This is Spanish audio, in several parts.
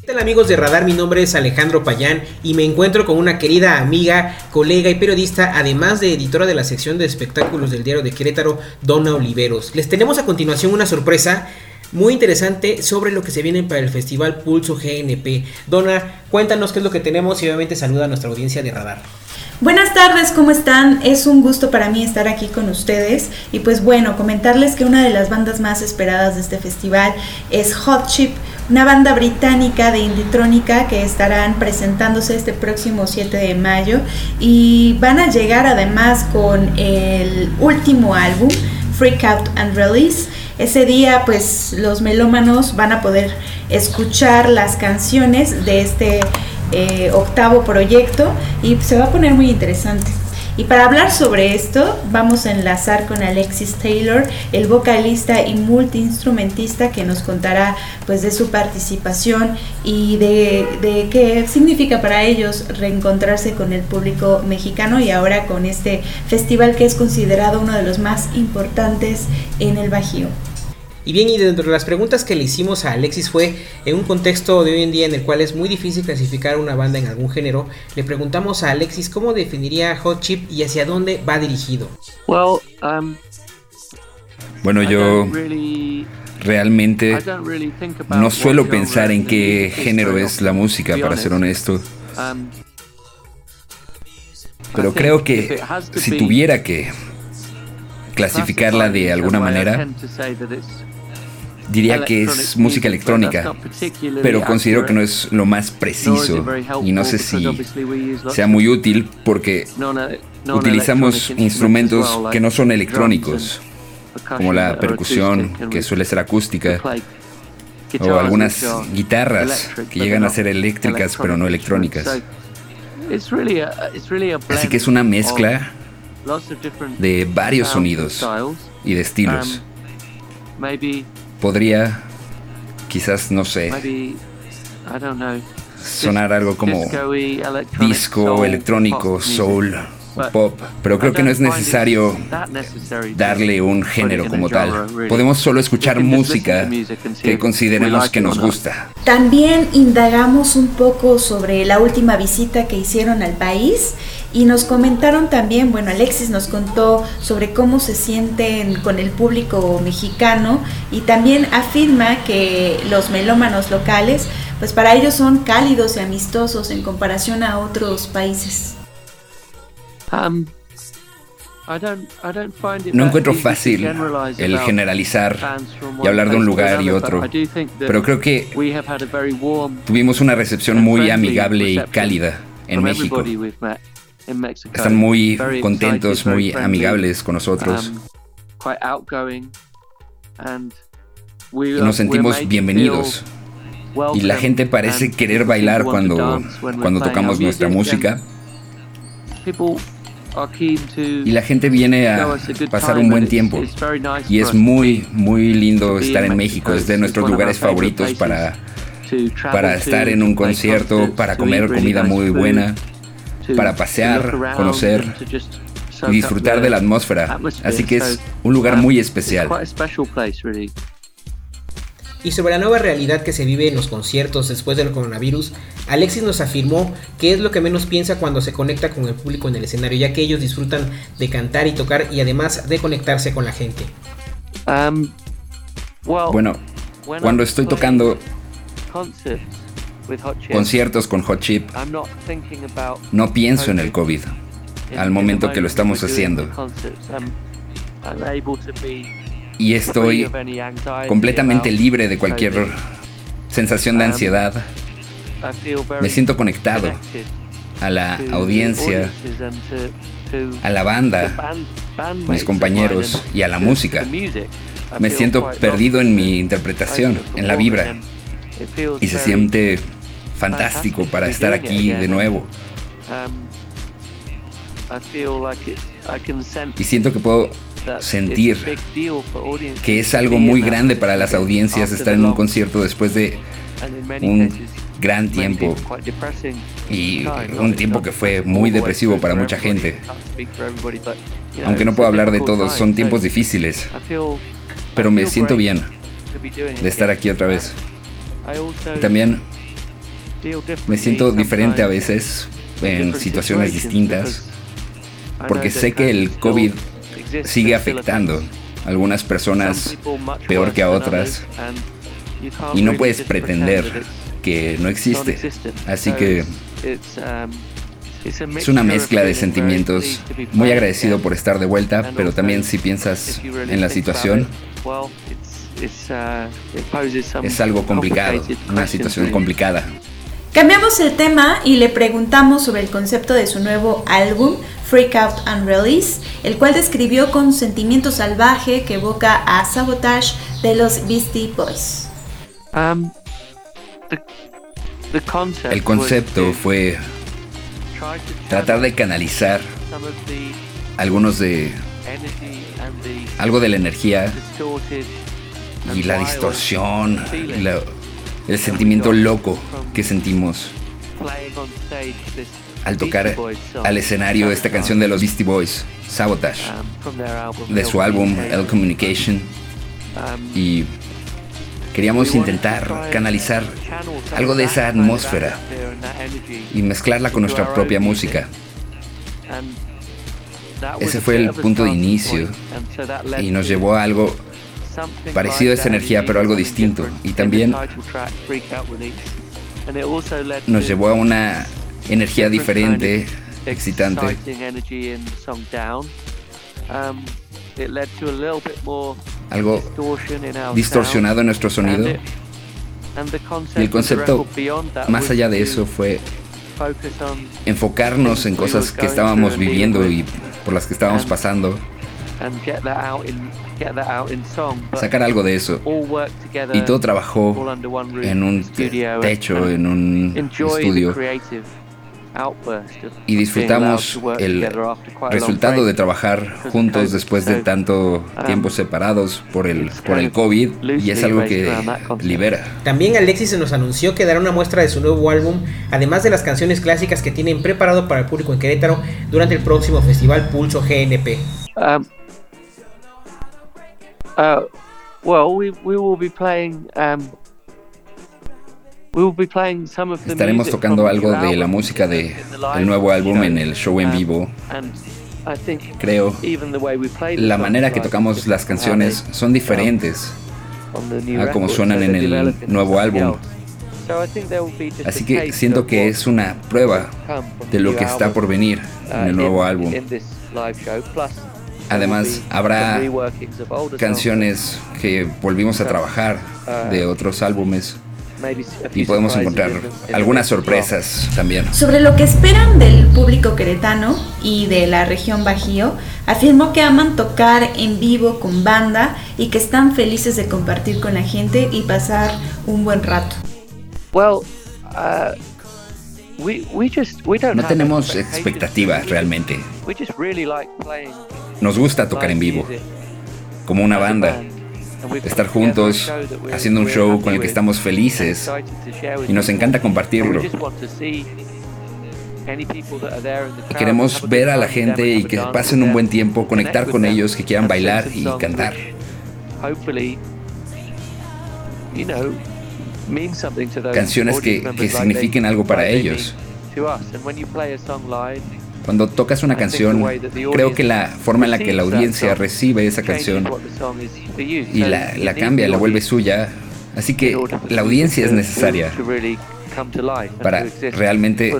¿Qué tal amigos de Radar? Mi nombre es Alejandro Payán y me encuentro con una querida amiga, colega y periodista, además de editora de la sección de espectáculos del diario de Querétaro, Donna Oliveros. Les tenemos a continuación una sorpresa muy interesante sobre lo que se viene para el Festival Pulso GNP. Donna, cuéntanos qué es lo que tenemos y obviamente saluda a nuestra audiencia de Radar. Buenas tardes, ¿cómo están? Es un gusto para mí estar aquí con ustedes y pues bueno, comentarles que una de las bandas más esperadas de este festival es Hot Chip, una banda británica de inditrónica que estarán presentándose este próximo 7 de mayo y van a llegar además con el último álbum, Freak Out and Release. Ese día pues los melómanos van a poder escuchar las canciones de este eh, octavo proyecto y se va a poner muy interesante. Y para hablar sobre esto, vamos a enlazar con Alexis Taylor, el vocalista y multiinstrumentista que nos contará pues de su participación y de, de, qué significa para ellos reencontrarse con el público mexicano y ahora con este festival que es considerado uno de los más importantes en el Bajío. Y bien, y dentro de las preguntas que le hicimos a Alexis fue, en un contexto de hoy en día en el cual es muy difícil clasificar una banda en algún género, le preguntamos a Alexis cómo definiría Hot Chip y hacia dónde va dirigido. Um, bueno, yo realmente no suelo pensar en qué género es la música, para ser honesto. Um, Pero creo que si tuviera que clasificarla de alguna manera, diría que es música electrónica, pero considero que no es lo más preciso y no sé si sea muy útil porque utilizamos instrumentos que no son electrónicos, como la percusión, que suele ser acústica, o algunas guitarras que llegan a ser eléctricas pero no electrónicas. Así que es una mezcla de varios sonidos y de estilos. Podría, quizás, no sé, sonar algo como disco, electrónico, soul pop, pero creo que no es necesario darle un género como tal. Podemos solo escuchar música que consideremos que nos gusta. También indagamos un poco sobre la última visita que hicieron al país y nos comentaron también, bueno, Alexis nos contó sobre cómo se sienten con el público mexicano y también afirma que los melómanos locales, pues para ellos son cálidos y amistosos en comparación a otros países. Um, no encuentro fácil el generalizar y hablar de un lugar y otro, pero creo que tuvimos una recepción muy amigable y cálida en México. Están muy contentos, muy amigables con nosotros. Um, y nos sentimos bienvenidos. Y la gente parece querer bailar cuando, cuando tocamos nuestra música. Y la gente viene a pasar un buen tiempo. Y es muy, muy lindo estar en México. Es de nuestros lugares favoritos para, para estar en un concierto, para comer comida muy buena, para pasear, conocer y disfrutar de la atmósfera. Así que es un lugar muy especial. Y sobre la nueva realidad que se vive en los conciertos después del coronavirus, Alexis nos afirmó que es lo que menos piensa cuando se conecta con el público en el escenario, ya que ellos disfrutan de cantar y tocar y además de conectarse con la gente. Um, bueno, cuando estoy tocando conciertos con Hot Chip, no pienso en el COVID al momento que lo estamos haciendo y estoy completamente libre de cualquier sensación de ansiedad. Me siento conectado a la audiencia, a la banda, mis compañeros y a la música. Me siento perdido en mi interpretación, en la vibra. Y se siente fantástico para estar aquí de nuevo. Y siento que puedo sentir que es algo muy grande para las audiencias estar en un concierto después de un gran tiempo y un tiempo que fue muy depresivo para mucha gente. Aunque no puedo hablar de todos, son tiempos difíciles. pero me siento bien de estar aquí otra vez. También me siento diferente a veces en situaciones distintas porque sé que el COVID sigue afectando a algunas personas peor que a otras y no puedes pretender que no existe. Así que es una mezcla de sentimientos. Muy agradecido por estar de vuelta, pero también si piensas en la situación, es algo complicado, una situación complicada. Cambiamos el tema y le preguntamos sobre el concepto de su nuevo álbum, Freak Out and Release, el cual describió con sentimiento salvaje que evoca a Sabotage de los Beastie Boys. Um, el concepto fue tratar de canalizar algunos de algo de la energía y la distorsión, el sentimiento loco que sentimos al tocar al escenario esta canción de los Beastie Boys, Sabotage, de su álbum El Communication. Y queríamos intentar canalizar algo de esa atmósfera y mezclarla con nuestra propia música. Ese fue el punto de inicio y nos llevó a algo parecido a esa energía, pero algo distinto. Y también nos llevó a una energía diferente, excitante. Algo distorsionado en nuestro sonido. Y el concepto, más allá de eso, fue enfocarnos en cosas que estábamos viviendo y por las que estábamos pasando sacar algo de eso. Y todo trabajó en un techo, en un estudio. Y disfrutamos el resultado de trabajar juntos después de tanto tiempo separados por el, por el COVID y es algo que libera. También Alexis se nos anunció que dará una muestra de su nuevo álbum, además de las canciones clásicas que tienen preparado para el público en Querétaro durante el próximo festival Pulso GNP. Um, Uh, well, we, we will be playing. Um, Estaremos tocando algo de la música de el nuevo álbum en el show en vivo. Creo la manera que tocamos las canciones son diferentes a como suenan en el nuevo álbum. Así que siento que es una prueba de lo que está por venir en el uh, nuevo álbum. Además, habrá canciones que volvimos a trabajar de otros álbumes y podemos encontrar algunas sorpresas también. Sobre lo que esperan del público queretano y de la región Bajío, afirmó que aman tocar en vivo con banda y que están felices de compartir con la gente y pasar un buen rato. Uh, no tenemos expectativas realmente. Nos gusta tocar en vivo, como una banda, estar juntos, haciendo un show con el que estamos felices y nos encanta compartirlo. Y queremos ver a la gente y que pasen un buen tiempo, conectar con ellos, que quieran bailar y cantar. Canciones que, que signifiquen algo para ellos. Cuando tocas una canción, creo que la forma en la que la audiencia recibe esa canción y la, la cambia, la vuelve suya, así que la audiencia es necesaria para realmente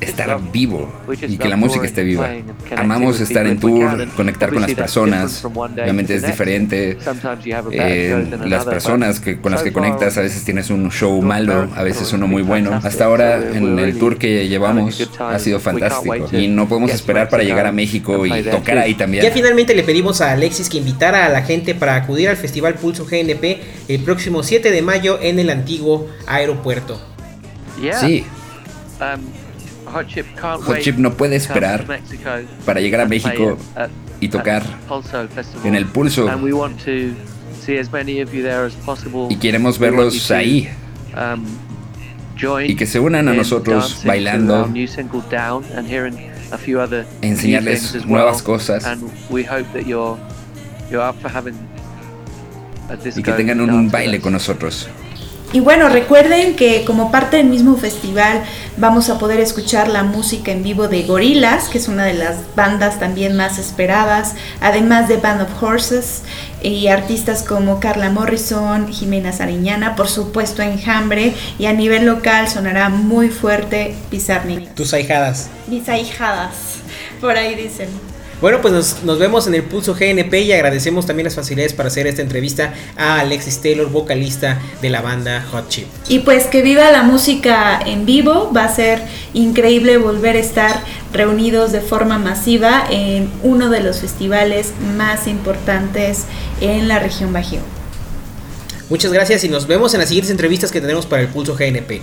estar vivo y que la música esté viva. Amamos estar en tour, conectar con las personas. Obviamente es diferente. Eh, las personas que, con las que conectas, a veces tienes un show malo, a veces uno muy bueno. Hasta ahora en el tour que llevamos ha sido fantástico y no podemos esperar para llegar a México y tocar ahí también. Ya finalmente le pedimos a Alexis que invitara a la gente para acudir al Festival Pulso GNP el próximo 7 de mayo en el antiguo aeropuerto. Sí. Hot Chip no puede esperar para llegar a México y tocar en el Pulso. Y queremos verlos ahí. Um, y que se unan a nosotros bailando, enseñarles nuevas cosas. y que tengan un baile con nosotros. Y bueno, recuerden que como parte del mismo festival vamos a poder escuchar la música en vivo de Gorilas, que es una de las bandas también más esperadas, además de Band of Horses y artistas como Carla Morrison, Jimena Sariñana, por supuesto Enjambre, y a nivel local sonará muy fuerte Pizarnik. Tus ahijadas. Mis ahijadas, por ahí dicen. Bueno, pues nos, vemos en el Pulso GNP y agradecemos también las facilidades para hacer esta entrevista a Alexis Taylor, vocalista de la banda Hot Chip. Y pues que viva la música en vivo, va a ser increíble volver a estar reunidos de forma masiva en uno de los festivales más importantes en la región Bajío. Muchas gracias y nos vemos en las siguientes entrevistas que tenemos para el Pulso GNP.